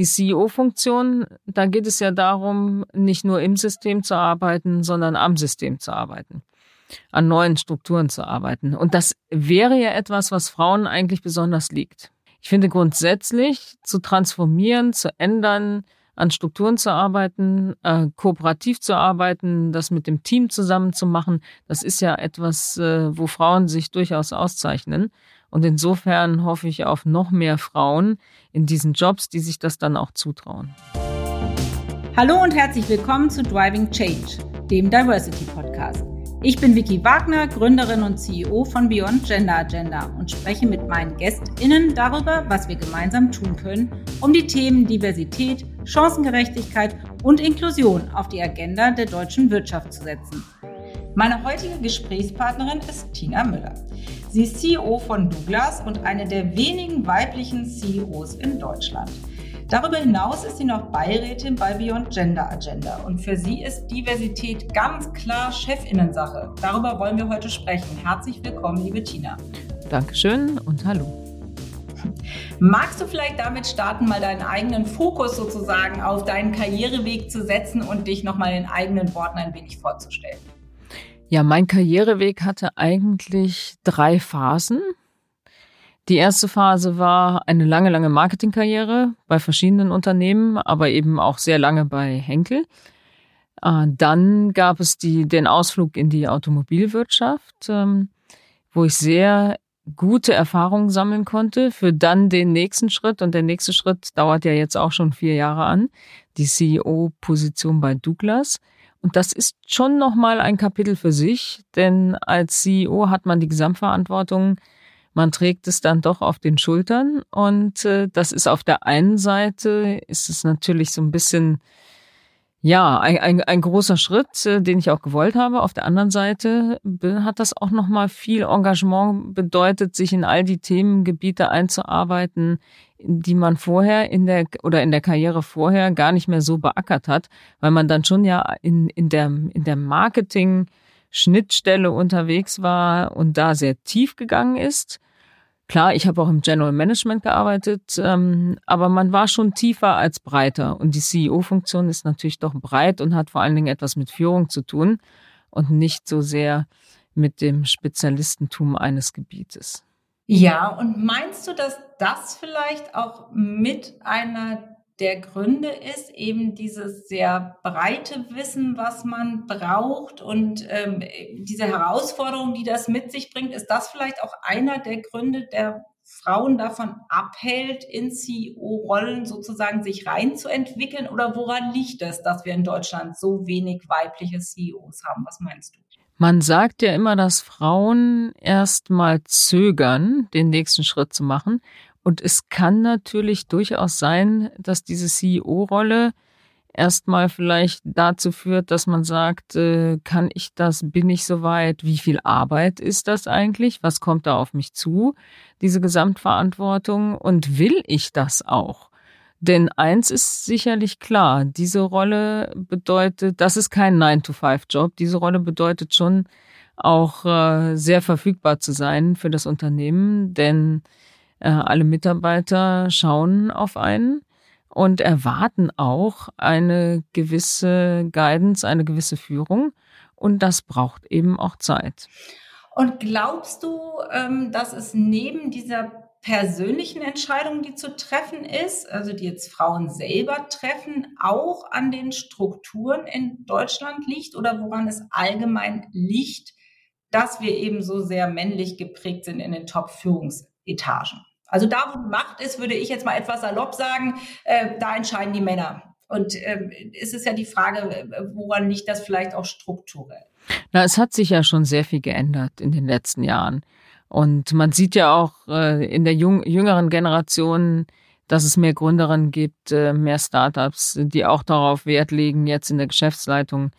Die CEO-Funktion, da geht es ja darum, nicht nur im System zu arbeiten, sondern am System zu arbeiten, an neuen Strukturen zu arbeiten. Und das wäre ja etwas, was Frauen eigentlich besonders liegt. Ich finde grundsätzlich zu transformieren, zu ändern, an Strukturen zu arbeiten, äh, kooperativ zu arbeiten, das mit dem Team zusammen zu machen, das ist ja etwas, äh, wo Frauen sich durchaus auszeichnen. Und insofern hoffe ich auf noch mehr Frauen in diesen Jobs, die sich das dann auch zutrauen. Hallo und herzlich willkommen zu Driving Change, dem Diversity Podcast. Ich bin Vicky Wagner, Gründerin und CEO von Beyond Gender Agenda und spreche mit meinen GästInnen darüber, was wir gemeinsam tun können, um die Themen Diversität, Chancengerechtigkeit und Inklusion auf die Agenda der deutschen Wirtschaft zu setzen. Meine heutige Gesprächspartnerin ist Tina Müller. Sie ist CEO von Douglas und eine der wenigen weiblichen CEOs in Deutschland. Darüber hinaus ist sie noch Beirätin bei Beyond Gender Agenda und für sie ist Diversität ganz klar Chefinnensache. Darüber wollen wir heute sprechen. Herzlich willkommen, liebe Tina. Dankeschön und hallo. Magst du vielleicht damit starten, mal deinen eigenen Fokus sozusagen auf deinen Karriereweg zu setzen und dich nochmal in eigenen Worten ein wenig vorzustellen? Ja, mein Karriereweg hatte eigentlich drei Phasen. Die erste Phase war eine lange, lange Marketingkarriere bei verschiedenen Unternehmen, aber eben auch sehr lange bei Henkel. Äh, dann gab es die, den Ausflug in die Automobilwirtschaft, ähm, wo ich sehr gute Erfahrungen sammeln konnte für dann den nächsten Schritt. Und der nächste Schritt dauert ja jetzt auch schon vier Jahre an, die CEO-Position bei Douglas. Und das ist schon nochmal ein Kapitel für sich, denn als CEO hat man die Gesamtverantwortung. Man trägt es dann doch auf den Schultern. Und äh, das ist auf der einen Seite ist es natürlich so ein bisschen ja ein, ein, ein großer Schritt, äh, den ich auch gewollt habe. Auf der anderen Seite hat das auch noch mal viel Engagement bedeutet, sich in all die Themengebiete einzuarbeiten, die man vorher in der oder in der Karriere vorher gar nicht mehr so beackert hat, weil man dann schon ja in in der in der Marketing Schnittstelle unterwegs war und da sehr tief gegangen ist. Klar, ich habe auch im General Management gearbeitet, ähm, aber man war schon tiefer als breiter. Und die CEO-Funktion ist natürlich doch breit und hat vor allen Dingen etwas mit Führung zu tun und nicht so sehr mit dem Spezialistentum eines Gebietes. Ja, und meinst du, dass das vielleicht auch mit einer der Gründe ist eben dieses sehr breite Wissen, was man braucht und ähm, diese Herausforderung, die das mit sich bringt, ist das vielleicht auch einer der Gründe, der Frauen davon abhält, in CEO-Rollen sozusagen sich reinzuentwickeln? Oder woran liegt es, dass wir in Deutschland so wenig weibliche CEOs haben? Was meinst du? Man sagt ja immer, dass Frauen erst mal zögern, den nächsten Schritt zu machen. Und es kann natürlich durchaus sein, dass diese CEO-Rolle erstmal vielleicht dazu führt, dass man sagt, äh, kann ich das, bin ich soweit, wie viel Arbeit ist das eigentlich, was kommt da auf mich zu, diese Gesamtverantwortung? Und will ich das auch? Denn eins ist sicherlich klar, diese Rolle bedeutet, das ist kein 9-to-5-Job, diese Rolle bedeutet schon auch äh, sehr verfügbar zu sein für das Unternehmen, denn alle Mitarbeiter schauen auf einen und erwarten auch eine gewisse Guidance, eine gewisse Führung. Und das braucht eben auch Zeit. Und glaubst du, ähm, dass es neben dieser persönlichen Entscheidung, die zu treffen ist, also die jetzt Frauen selber treffen, auch an den Strukturen in Deutschland liegt oder woran es allgemein liegt, dass wir eben so sehr männlich geprägt sind in den Top-Führungsetagen? Also da, wo Macht ist, würde ich jetzt mal etwas salopp sagen, äh, da entscheiden die Männer. Und ähm, ist es ja die Frage, äh, woran liegt das vielleicht auch strukturell? Na, es hat sich ja schon sehr viel geändert in den letzten Jahren. Und man sieht ja auch äh, in der jung, jüngeren Generation, dass es mehr Gründerinnen gibt, äh, mehr Startups, die auch darauf Wert legen, jetzt in der Geschäftsleitung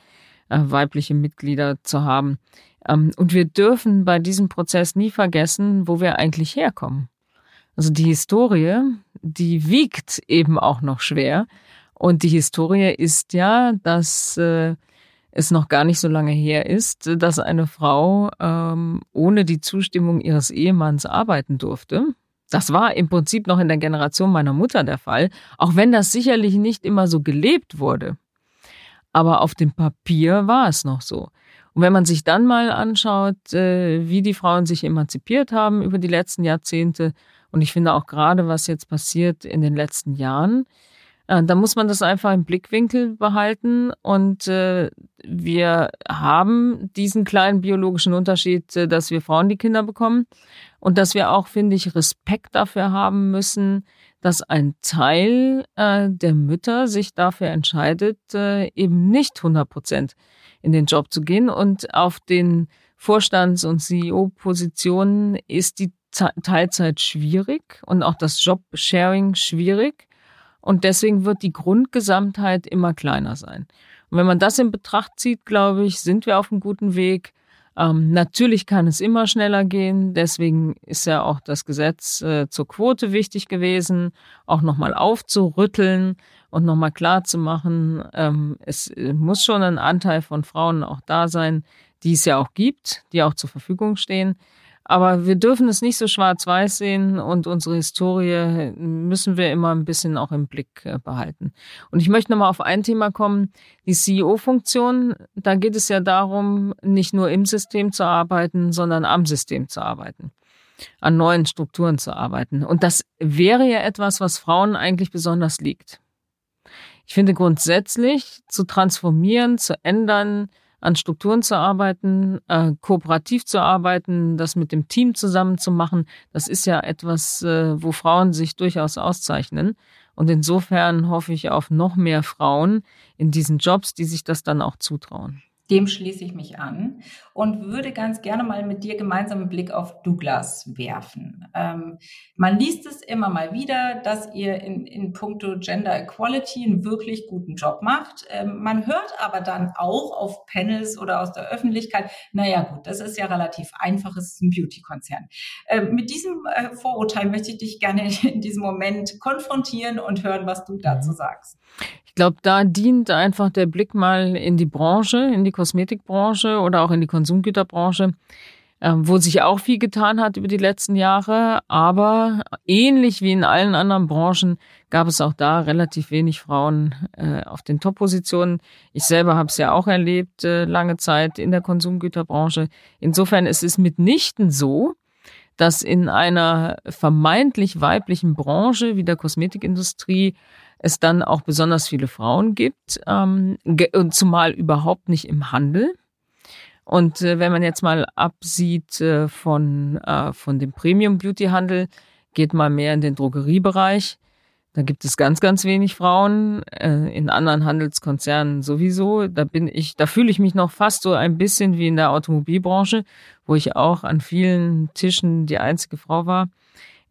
äh, weibliche Mitglieder zu haben. Ähm, und wir dürfen bei diesem Prozess nie vergessen, wo wir eigentlich herkommen. Also die Historie, die wiegt eben auch noch schwer. Und die Historie ist ja, dass äh, es noch gar nicht so lange her ist, dass eine Frau ähm, ohne die Zustimmung ihres Ehemanns arbeiten durfte. Das war im Prinzip noch in der Generation meiner Mutter der Fall, auch wenn das sicherlich nicht immer so gelebt wurde. Aber auf dem Papier war es noch so. Und wenn man sich dann mal anschaut, äh, wie die Frauen sich emanzipiert haben über die letzten Jahrzehnte, und ich finde auch gerade, was jetzt passiert in den letzten Jahren, äh, da muss man das einfach im Blickwinkel behalten. Und äh, wir haben diesen kleinen biologischen Unterschied, äh, dass wir Frauen die Kinder bekommen und dass wir auch, finde ich, Respekt dafür haben müssen, dass ein Teil äh, der Mütter sich dafür entscheidet, äh, eben nicht 100 Prozent in den Job zu gehen. Und auf den Vorstands- und CEO-Positionen ist die Teilzeit schwierig und auch das Job-Sharing schwierig. Und deswegen wird die Grundgesamtheit immer kleiner sein. Und wenn man das in Betracht zieht, glaube ich, sind wir auf einem guten Weg. Ähm, natürlich kann es immer schneller gehen. Deswegen ist ja auch das Gesetz äh, zur Quote wichtig gewesen, auch nochmal aufzurütteln und nochmal klar zu machen, ähm, es äh, muss schon ein Anteil von Frauen auch da sein, die es ja auch gibt, die auch zur Verfügung stehen. Aber wir dürfen es nicht so schwarz-weiß sehen und unsere Historie müssen wir immer ein bisschen auch im Blick äh, behalten. Und ich möchte nochmal auf ein Thema kommen, die CEO-Funktion. Da geht es ja darum, nicht nur im System zu arbeiten, sondern am System zu arbeiten an neuen Strukturen zu arbeiten. Und das wäre ja etwas, was Frauen eigentlich besonders liegt. Ich finde grundsätzlich zu transformieren, zu ändern, an Strukturen zu arbeiten, äh, kooperativ zu arbeiten, das mit dem Team zusammen zu machen, das ist ja etwas, äh, wo Frauen sich durchaus auszeichnen. Und insofern hoffe ich auf noch mehr Frauen in diesen Jobs, die sich das dann auch zutrauen. Dem schließe ich mich an und würde ganz gerne mal mit dir gemeinsam einen Blick auf Douglas werfen. Ähm, man liest es immer mal wieder, dass ihr in, in puncto Gender Equality einen wirklich guten Job macht. Ähm, man hört aber dann auch auf Panels oder aus der Öffentlichkeit, naja gut, das ist ja relativ einfach, es ist ein Beauty-Konzern. Ähm, mit diesem äh, Vorurteil möchte ich dich gerne in diesem Moment konfrontieren und hören, was du dazu mhm. sagst. Ich glaube, da dient einfach der Blick mal in die Branche, in die Kosmetikbranche oder auch in die Konsumgüterbranche, ähm, wo sich auch viel getan hat über die letzten Jahre. Aber ähnlich wie in allen anderen Branchen gab es auch da relativ wenig Frauen äh, auf den Top-Positionen. Ich selber habe es ja auch erlebt, äh, lange Zeit in der Konsumgüterbranche. Insofern ist es mitnichten so, dass in einer vermeintlich weiblichen Branche wie der Kosmetikindustrie es dann auch besonders viele Frauen gibt, ähm, zumal überhaupt nicht im Handel. Und äh, wenn man jetzt mal absieht äh, von, äh, von dem Premium-Beauty-Handel, geht mal mehr in den Drogeriebereich. Da gibt es ganz, ganz wenig Frauen. Äh, in anderen Handelskonzernen sowieso. Da bin ich, da fühle ich mich noch fast so ein bisschen wie in der Automobilbranche, wo ich auch an vielen Tischen die einzige Frau war.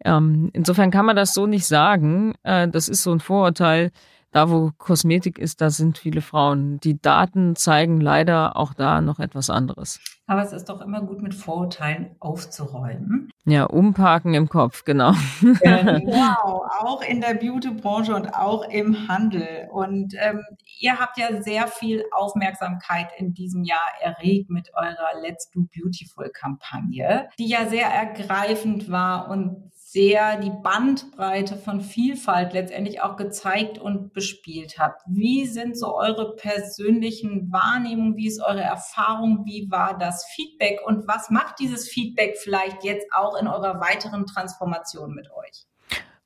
Ähm, insofern kann man das so nicht sagen. Äh, das ist so ein Vorurteil. Da, wo Kosmetik ist, da sind viele Frauen. Die Daten zeigen leider auch da noch etwas anderes. Aber es ist doch immer gut, mit Vorurteilen aufzuräumen. Ja, umparken im Kopf, genau. Genau, auch in der Beauty-Branche und auch im Handel. Und ähm, ihr habt ja sehr viel Aufmerksamkeit in diesem Jahr erregt mit eurer Let's Do Beautiful-Kampagne, die ja sehr ergreifend war und sehr die Bandbreite von Vielfalt letztendlich auch gezeigt und bespielt hat. Wie sind so eure persönlichen Wahrnehmungen? Wie ist eure Erfahrung? Wie war das Feedback? Und was macht dieses Feedback vielleicht jetzt auch in eurer weiteren Transformation mit euch?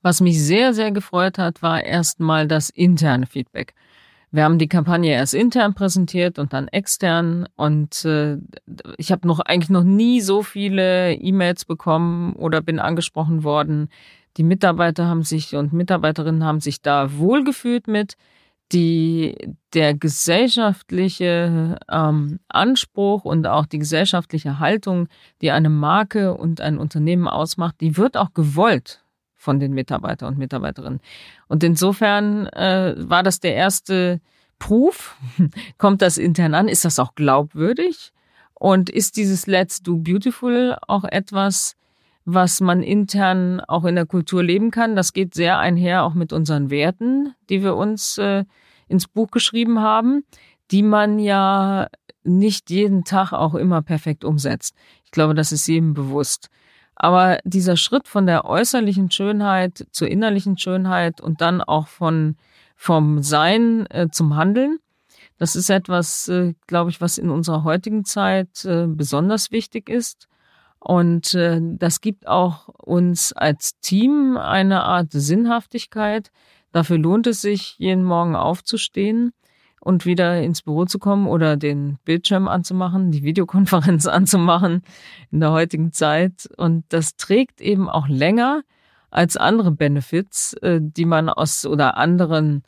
Was mich sehr, sehr gefreut hat, war erstmal das interne Feedback. Wir haben die Kampagne erst intern präsentiert und dann extern und äh, ich habe noch eigentlich noch nie so viele E-Mails bekommen oder bin angesprochen worden. Die Mitarbeiter haben sich und Mitarbeiterinnen haben sich da wohlgefühlt mit. Die, der gesellschaftliche ähm, Anspruch und auch die gesellschaftliche Haltung, die eine Marke und ein Unternehmen ausmacht, die wird auch gewollt von den Mitarbeiter und Mitarbeiterinnen. Und insofern äh, war das der erste Proof. Kommt das intern an? Ist das auch glaubwürdig? Und ist dieses Let's Do Beautiful auch etwas, was man intern auch in der Kultur leben kann? Das geht sehr einher auch mit unseren Werten, die wir uns äh, ins Buch geschrieben haben, die man ja nicht jeden Tag auch immer perfekt umsetzt. Ich glaube, das ist jedem bewusst. Aber dieser Schritt von der äußerlichen Schönheit zur innerlichen Schönheit und dann auch von vom Sein äh, zum Handeln, das ist etwas, äh, glaube ich, was in unserer heutigen Zeit äh, besonders wichtig ist. Und äh, das gibt auch uns als Team eine Art Sinnhaftigkeit. Dafür lohnt es sich, jeden Morgen aufzustehen und wieder ins Büro zu kommen oder den Bildschirm anzumachen, die Videokonferenz anzumachen in der heutigen Zeit. Und das trägt eben auch länger als andere Benefits, äh, die man aus oder anderen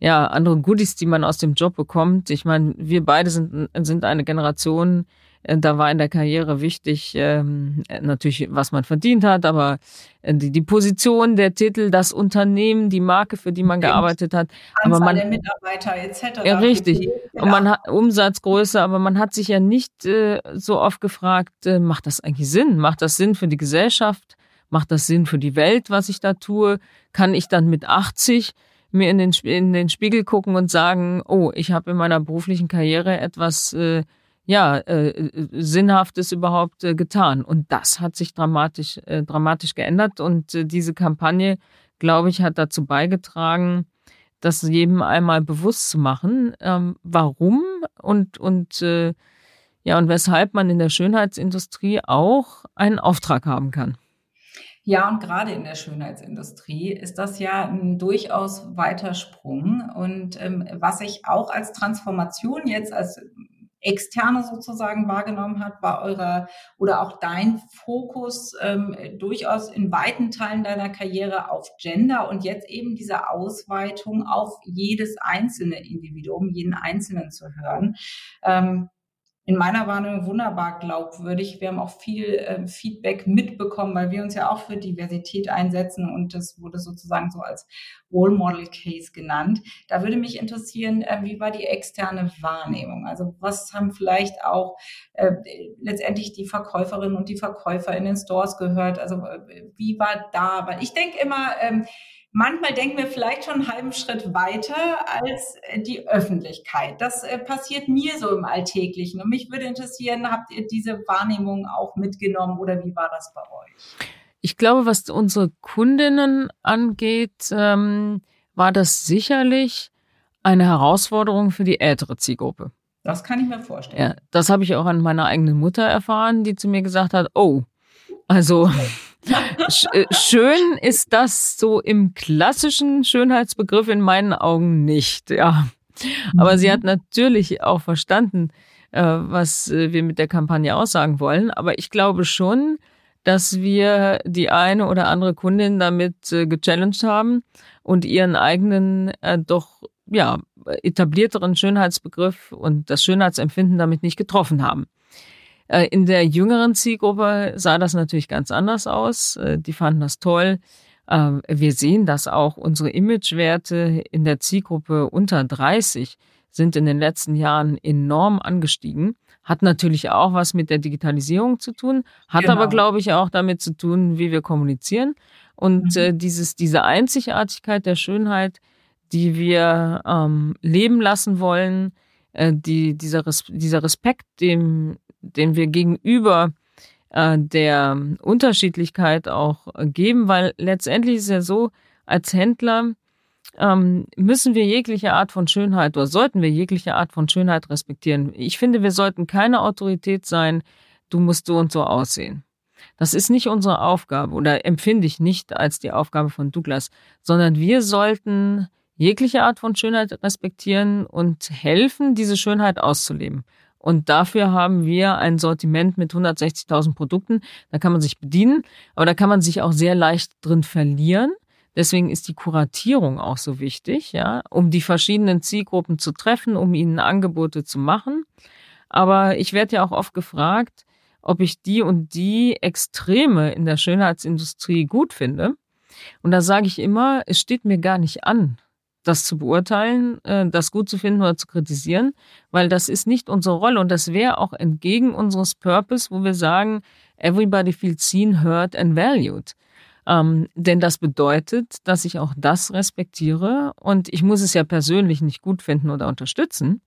ja, andere Goodies, die man aus dem Job bekommt. Ich meine, wir beide sind, sind eine Generation, da war in der Karriere wichtig, ähm, natürlich, was man verdient hat, aber äh, die, die Position, der Titel, das Unternehmen, die Marke, für die man gearbeitet hat. Anzahl aber man, der Mitarbeiter etc. Ja, richtig. Und man hat Umsatzgröße, aber man hat sich ja nicht äh, so oft gefragt, äh, macht das eigentlich Sinn? Macht das Sinn für die Gesellschaft? Macht das Sinn für die Welt, was ich da tue? Kann ich dann mit 80 mir in den, in den Spiegel gucken und sagen, oh, ich habe in meiner beruflichen Karriere etwas äh, ja äh, Sinnhaftes überhaupt äh, getan. Und das hat sich dramatisch äh, dramatisch geändert und äh, diese Kampagne, glaube ich, hat dazu beigetragen, das jedem einmal bewusst zu machen, ähm, warum und und äh, ja und weshalb man in der Schönheitsindustrie auch einen Auftrag haben kann. Ja, und gerade in der Schönheitsindustrie ist das ja ein durchaus weiter Sprung. Und ähm, was ich auch als Transformation jetzt als Externe sozusagen wahrgenommen hat, war eurer oder auch dein Fokus ähm, durchaus in weiten Teilen deiner Karriere auf Gender und jetzt eben diese Ausweitung auf jedes einzelne Individuum, jeden Einzelnen zu hören. Ähm, in meiner Wahrnehmung wunderbar glaubwürdig. Wir haben auch viel äh, Feedback mitbekommen, weil wir uns ja auch für Diversität einsetzen und das wurde sozusagen so als Role Model Case genannt. Da würde mich interessieren, äh, wie war die externe Wahrnehmung? Also was haben vielleicht auch äh, letztendlich die Verkäuferinnen und die Verkäufer in den Stores gehört? Also äh, wie war da? Weil ich denke immer, ähm, Manchmal denken wir vielleicht schon einen halben Schritt weiter als äh, die Öffentlichkeit. Das äh, passiert mir so im Alltäglichen. Und mich würde interessieren, habt ihr diese Wahrnehmung auch mitgenommen oder wie war das bei euch? Ich glaube, was unsere Kundinnen angeht, ähm, war das sicherlich eine Herausforderung für die ältere Zielgruppe. Das kann ich mir vorstellen. Ja, das habe ich auch an meiner eigenen Mutter erfahren, die zu mir gesagt hat, oh, also äh, schön ist das so im klassischen Schönheitsbegriff in meinen Augen nicht, ja. Aber mhm. sie hat natürlich auch verstanden, äh, was äh, wir mit der Kampagne aussagen wollen. Aber ich glaube schon, dass wir die eine oder andere Kundin damit gechallenged haben und ihren eigenen doch ja etablierteren Schönheitsbegriff und das Schönheitsempfinden damit nicht getroffen haben. Äh, in der jüngeren Zielgruppe sah das natürlich ganz anders aus. Äh, die fanden das toll. Ähm, wir sehen das auch. Unsere Imagewerte in der Zielgruppe unter 30 sind in den letzten Jahren enorm angestiegen. Hat natürlich auch was mit der Digitalisierung zu tun, hat genau. aber, glaube ich, auch damit zu tun, wie wir kommunizieren. Und mhm. äh, dieses, diese Einzigartigkeit der Schönheit, die wir ähm, leben lassen wollen, äh, die, dieser, Res dieser Respekt, dem den wir gegenüber äh, der Unterschiedlichkeit auch geben, weil letztendlich ist ja so, als Händler ähm, müssen wir jegliche Art von Schönheit oder sollten wir jegliche Art von Schönheit respektieren. Ich finde, wir sollten keine Autorität sein, du musst so und so aussehen. Das ist nicht unsere Aufgabe oder empfinde ich nicht als die Aufgabe von Douglas, sondern wir sollten jegliche Art von Schönheit respektieren und helfen, diese Schönheit auszuleben. Und dafür haben wir ein Sortiment mit 160.000 Produkten. Da kann man sich bedienen, aber da kann man sich auch sehr leicht drin verlieren. Deswegen ist die Kuratierung auch so wichtig, ja, um die verschiedenen Zielgruppen zu treffen, um ihnen Angebote zu machen. Aber ich werde ja auch oft gefragt, ob ich die und die Extreme in der Schönheitsindustrie gut finde. Und da sage ich immer, es steht mir gar nicht an, das zu beurteilen, äh, das gut zu finden oder zu kritisieren, weil das ist nicht unsere Rolle und das wäre auch entgegen unseres Purpose, wo wir sagen, everybody feels seen, heard and valued. Ähm, denn das bedeutet, dass ich auch das respektiere und ich muss es ja persönlich nicht gut finden oder unterstützen,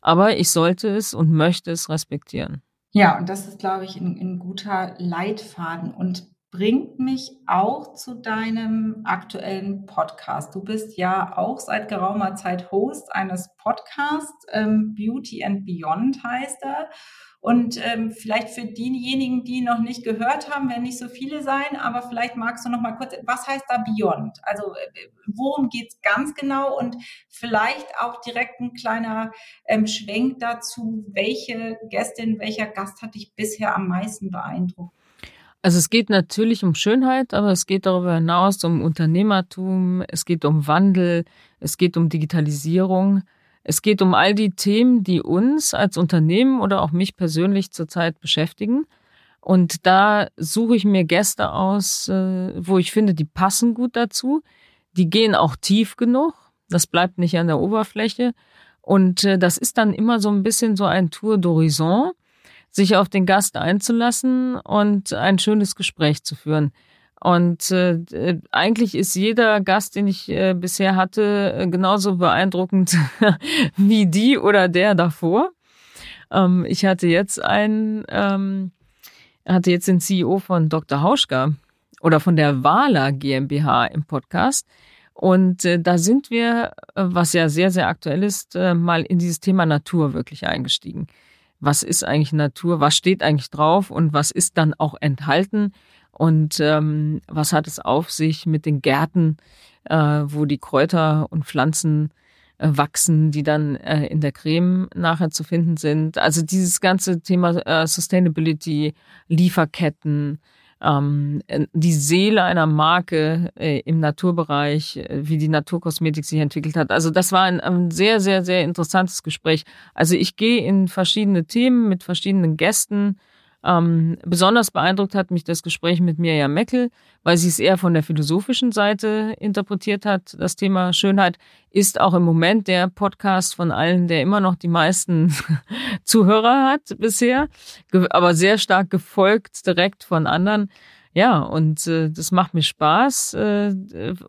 aber ich sollte es und möchte es respektieren. Ja, und das ist, glaube ich, ein, ein guter Leitfaden. Und bringt mich auch zu deinem aktuellen Podcast. Du bist ja auch seit geraumer Zeit Host eines Podcasts, ähm, Beauty and Beyond heißt er. Und ähm, vielleicht für diejenigen, die noch nicht gehört haben, werden nicht so viele sein, aber vielleicht magst du noch mal kurz, was heißt da Beyond? Also äh, worum geht's ganz genau? Und vielleicht auch direkt ein kleiner ähm, Schwenk dazu, welche Gästin, welcher Gast hat dich bisher am meisten beeindruckt? Also es geht natürlich um Schönheit, aber es geht darüber hinaus um Unternehmertum, es geht um Wandel, es geht um Digitalisierung. Es geht um all die Themen, die uns als Unternehmen oder auch mich persönlich zurzeit beschäftigen. Und da suche ich mir Gäste aus, äh, wo ich finde, die passen gut dazu. Die gehen auch tief genug. Das bleibt nicht an der Oberfläche. Und äh, das ist dann immer so ein bisschen so ein Tour d'horizon, sich auf den Gast einzulassen und ein schönes Gespräch zu führen. Und äh, eigentlich ist jeder Gast, den ich äh, bisher hatte, äh, genauso beeindruckend wie die oder der davor. Ähm, ich hatte jetzt einen, ähm, hatte jetzt den CEO von Dr. Hauschka oder von der Wala GmbH im Podcast. Und äh, da sind wir, äh, was ja sehr, sehr aktuell ist, äh, mal in dieses Thema Natur wirklich eingestiegen. Was ist eigentlich Natur? Was steht eigentlich drauf? Und was ist dann auch enthalten? Und ähm, was hat es auf sich mit den Gärten, äh, wo die Kräuter und Pflanzen äh, wachsen, die dann äh, in der Creme nachher zu finden sind? Also dieses ganze Thema äh, Sustainability, Lieferketten, ähm, die Seele einer Marke äh, im Naturbereich, äh, wie die Naturkosmetik sich entwickelt hat. Also das war ein, ein sehr, sehr, sehr interessantes Gespräch. Also ich gehe in verschiedene Themen mit verschiedenen Gästen ähm, besonders beeindruckt hat mich das Gespräch mit Mirja Meckel, weil sie es eher von der philosophischen Seite interpretiert hat. Das Thema Schönheit ist auch im Moment der Podcast von allen, der immer noch die meisten Zuhörer hat bisher, aber sehr stark gefolgt direkt von anderen. Ja, und äh, das macht mir Spaß äh,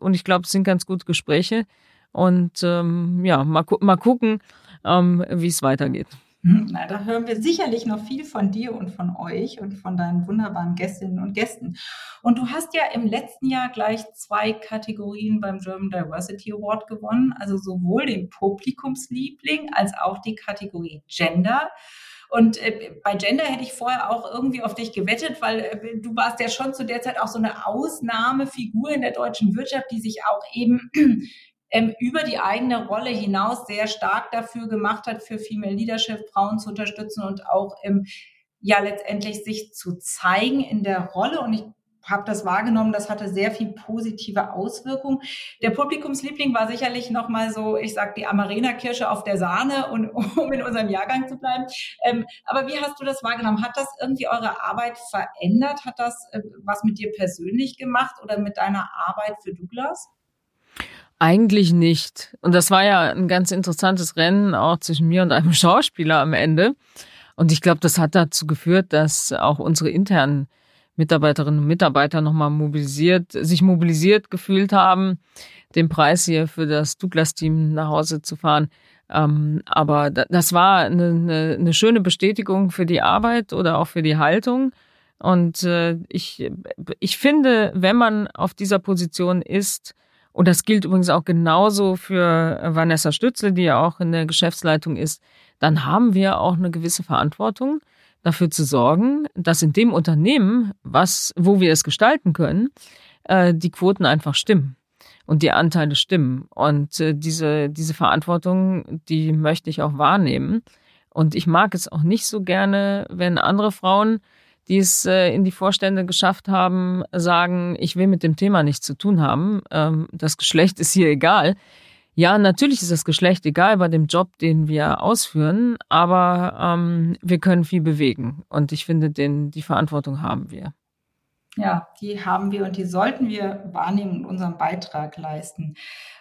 und ich glaube, es sind ganz gute Gespräche. Und ähm, ja, mal, gu mal gucken, ähm, wie es weitergeht. Hm, na, da hören wir sicherlich noch viel von dir und von euch und von deinen wunderbaren Gästinnen und Gästen. Und du hast ja im letzten Jahr gleich zwei Kategorien beim German Diversity Award gewonnen, also sowohl den Publikumsliebling als auch die Kategorie Gender. Und äh, bei Gender hätte ich vorher auch irgendwie auf dich gewettet, weil äh, du warst ja schon zu der Zeit auch so eine Ausnahmefigur in der deutschen Wirtschaft, die sich auch eben ähm, über die eigene Rolle hinaus sehr stark dafür gemacht hat, für Female Leadership Frauen zu unterstützen und auch ähm, ja letztendlich sich zu zeigen in der Rolle. Und ich habe das wahrgenommen, das hatte sehr viel positive Auswirkungen. Der Publikumsliebling war sicherlich nochmal so, ich sag die Amarena-Kirsche auf der Sahne, und, um in unserem Jahrgang zu bleiben. Ähm, aber wie hast du das wahrgenommen? Hat das irgendwie eure Arbeit verändert? Hat das äh, was mit dir persönlich gemacht oder mit deiner Arbeit für Douglas? Eigentlich nicht. Und das war ja ein ganz interessantes Rennen auch zwischen mir und einem Schauspieler am Ende. Und ich glaube, das hat dazu geführt, dass auch unsere internen Mitarbeiterinnen und Mitarbeiter nochmal mobilisiert, sich mobilisiert gefühlt haben, den Preis hier für das Douglas-Team nach Hause zu fahren. Ähm, aber das war eine, eine, eine, schöne Bestätigung für die Arbeit oder auch für die Haltung. Und äh, ich, ich finde, wenn man auf dieser Position ist, und das gilt übrigens auch genauso für Vanessa Stützel, die ja auch in der Geschäftsleitung ist. Dann haben wir auch eine gewisse Verantwortung, dafür zu sorgen, dass in dem Unternehmen, was, wo wir es gestalten können, äh, die Quoten einfach stimmen und die Anteile stimmen. Und äh, diese, diese Verantwortung, die möchte ich auch wahrnehmen. Und ich mag es auch nicht so gerne, wenn andere Frauen die es äh, in die Vorstände geschafft haben, sagen, ich will mit dem Thema nichts zu tun haben. Ähm, das Geschlecht ist hier egal. Ja, natürlich ist das Geschlecht egal bei dem Job, den wir ausführen, aber ähm, wir können viel bewegen. Und ich finde, den, die Verantwortung haben wir. Ja, die haben wir und die sollten wir wahrnehmen und unseren Beitrag leisten.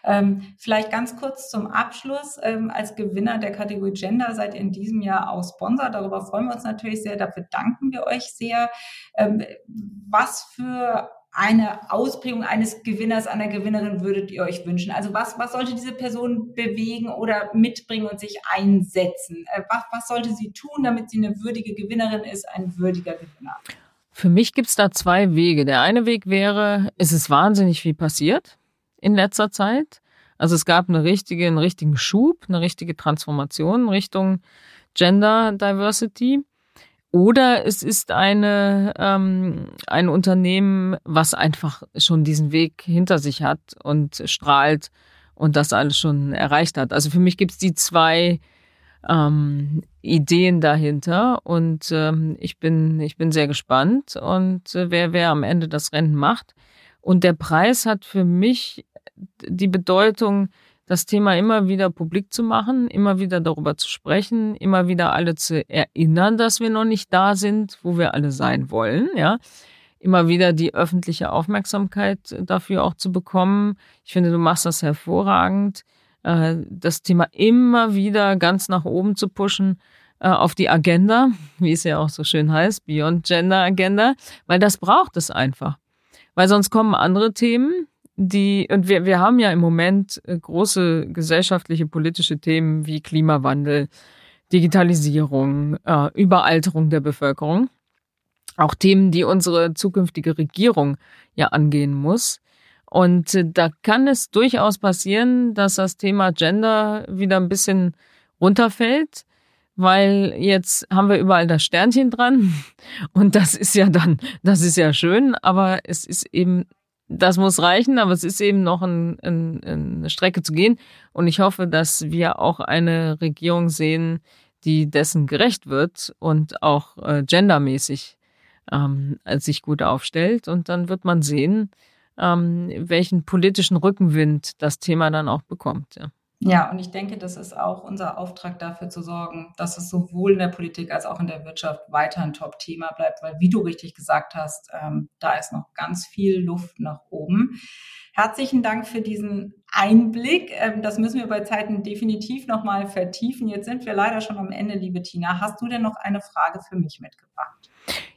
Ähm, vielleicht ganz kurz zum Abschluss. Ähm, als Gewinner der Kategorie Gender seid ihr in diesem Jahr auch Sponsor. Darüber freuen wir uns natürlich sehr. Dafür danken wir euch sehr. Ähm, was für eine Ausprägung eines Gewinners, einer Gewinnerin würdet ihr euch wünschen? Also was, was sollte diese Person bewegen oder mitbringen und sich einsetzen? Äh, was, was sollte sie tun, damit sie eine würdige Gewinnerin ist, ein würdiger Gewinner? Für mich gibt's da zwei Wege. Der eine Weg wäre, es ist wahnsinnig viel passiert in letzter Zeit. Also es gab eine richtige, einen richtigen Schub, eine richtige Transformation Richtung Gender Diversity. Oder es ist eine, ähm, ein Unternehmen, was einfach schon diesen Weg hinter sich hat und strahlt und das alles schon erreicht hat. Also für mich gibt's die zwei ähm, Ideen dahinter und ähm, ich bin ich bin sehr gespannt und äh, wer wer am Ende das Rennen macht und der Preis hat für mich die Bedeutung das Thema immer wieder publik zu machen, immer wieder darüber zu sprechen, immer wieder alle zu erinnern, dass wir noch nicht da sind, wo wir alle sein wollen, ja. Immer wieder die öffentliche Aufmerksamkeit dafür auch zu bekommen. Ich finde, du machst das hervorragend. Äh, das Thema immer wieder ganz nach oben zu pushen äh, auf die Agenda, wie es ja auch so schön heißt, Beyond Gender Agenda, weil das braucht es einfach. Weil sonst kommen andere Themen, die, und wir, wir haben ja im Moment äh, große gesellschaftliche, politische Themen wie Klimawandel, Digitalisierung, Überalterung der Bevölkerung. Auch Themen, die unsere zukünftige Regierung ja angehen muss. Und äh, da kann es durchaus passieren, dass das Thema Gender wieder ein bisschen runterfällt, weil jetzt haben wir überall das Sternchen dran. Und das ist ja dann, das ist ja schön, aber es ist eben, das muss reichen, aber es ist eben noch ein, ein, eine Strecke zu gehen. Und ich hoffe, dass wir auch eine Regierung sehen, die dessen gerecht wird und auch äh, gendermäßig ähm, sich gut aufstellt. Und dann wird man sehen, ähm, welchen politischen Rückenwind das Thema dann auch bekommt. Ja. Ja, und ich denke, das ist auch unser Auftrag dafür zu sorgen, dass es sowohl in der Politik als auch in der Wirtschaft weiter ein Top-Thema bleibt, weil, wie du richtig gesagt hast, ähm, da ist noch ganz viel Luft nach oben. Herzlichen Dank für diesen Einblick. Ähm, das müssen wir bei Zeiten definitiv nochmal vertiefen. Jetzt sind wir leider schon am Ende, liebe Tina. Hast du denn noch eine Frage für mich mitgebracht?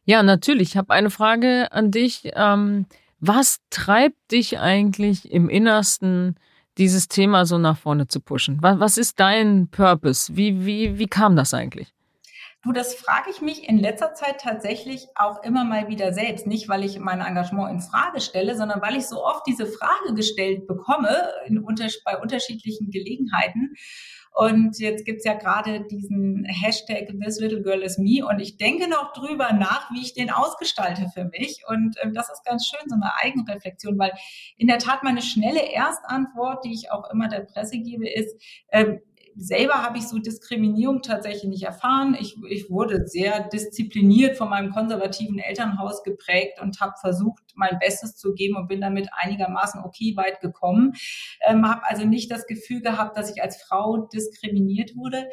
Ja, natürlich. Ich habe eine Frage an dich. Ähm was treibt dich eigentlich im Innersten, dieses Thema so nach vorne zu pushen? Was, was ist dein Purpose? Wie, wie, wie kam das eigentlich? Du, das frage ich mich in letzter Zeit tatsächlich auch immer mal wieder selbst. Nicht, weil ich mein Engagement in Frage stelle, sondern weil ich so oft diese Frage gestellt bekomme in, bei unterschiedlichen Gelegenheiten. Und jetzt gibt's ja gerade diesen Hashtag This Little Girl is Me und ich denke noch drüber nach, wie ich den ausgestalte für mich. Und äh, das ist ganz schön, so eine Eigenreflexion, weil in der Tat meine schnelle Erstantwort, die ich auch immer der Presse gebe, ist, äh, selber habe ich so Diskriminierung tatsächlich nicht erfahren. Ich, ich wurde sehr diszipliniert von meinem konservativen Elternhaus geprägt und habe versucht, mein Bestes zu geben und bin damit einigermaßen okay weit gekommen. Ähm, habe also nicht das Gefühl gehabt, dass ich als Frau diskriminiert wurde.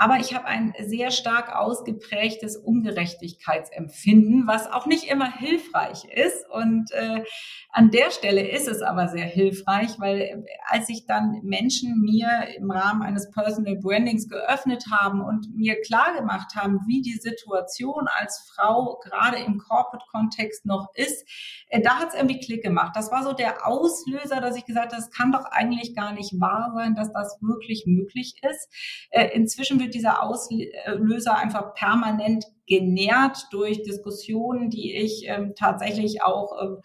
Aber ich habe ein sehr stark ausgeprägtes Ungerechtigkeitsempfinden, was auch nicht immer hilfreich ist. Und äh, an der Stelle ist es aber sehr hilfreich, weil äh, als sich dann Menschen mir im Rahmen eines Personal Brandings geöffnet haben und mir klar gemacht haben, wie die Situation als Frau gerade im Corporate-Kontext noch ist, äh, da hat es irgendwie Klick gemacht. Das war so der Auslöser, dass ich gesagt habe, das kann doch eigentlich gar nicht wahr sein, dass das wirklich möglich ist. Äh, inzwischen wird dieser Auslöser einfach permanent genährt durch Diskussionen, die ich ähm, tatsächlich auch ähm,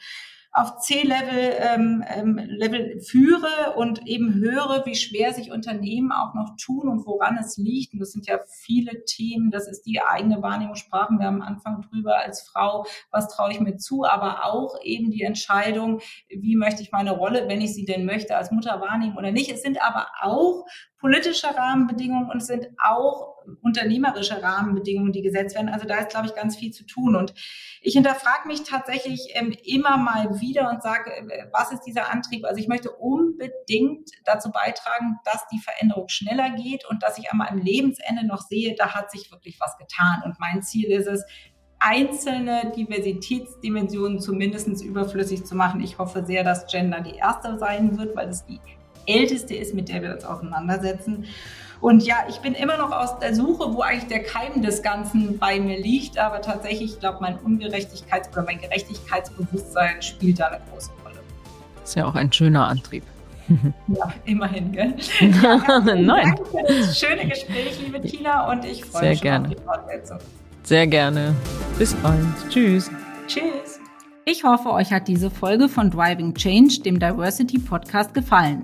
auf C-Level ähm, ähm, Level führe und eben höre, wie schwer sich Unternehmen auch noch tun und woran es liegt. Und das sind ja viele Themen. Das ist die eigene Wahrnehmung, sprachen wir am Anfang drüber als Frau, was traue ich mir zu, aber auch eben die Entscheidung, wie möchte ich meine Rolle, wenn ich sie denn möchte, als Mutter wahrnehmen oder nicht. Es sind aber auch politische Rahmenbedingungen und es sind auch unternehmerische Rahmenbedingungen, die gesetzt werden. Also da ist, glaube ich, ganz viel zu tun. Und ich hinterfrage mich tatsächlich ähm, immer mal wieder und sage, äh, was ist dieser Antrieb? Also ich möchte unbedingt dazu beitragen, dass die Veränderung schneller geht und dass ich meinem Lebensende noch sehe, da hat sich wirklich was getan. Und mein Ziel ist es, einzelne Diversitätsdimensionen zumindest überflüssig zu machen. Ich hoffe sehr, dass Gender die erste sein wird, weil es die älteste ist, mit der wir uns auseinandersetzen. Und ja, ich bin immer noch aus der Suche, wo eigentlich der Keim des Ganzen bei mir liegt. Aber tatsächlich, ich glaube, mein Ungerechtigkeits- oder mein Gerechtigkeitsbewusstsein spielt da eine große Rolle. Ist ja auch ein schöner Antrieb. Ja, immerhin, gell? Ja, Nein. Danke für das schöne Gespräch, liebe Tina, und ich freue Sehr mich gerne. auf die Fortsetzung. Sehr gerne. Bis bald. Tschüss. Tschüss. Ich hoffe, euch hat diese Folge von Driving Change, dem Diversity Podcast, gefallen.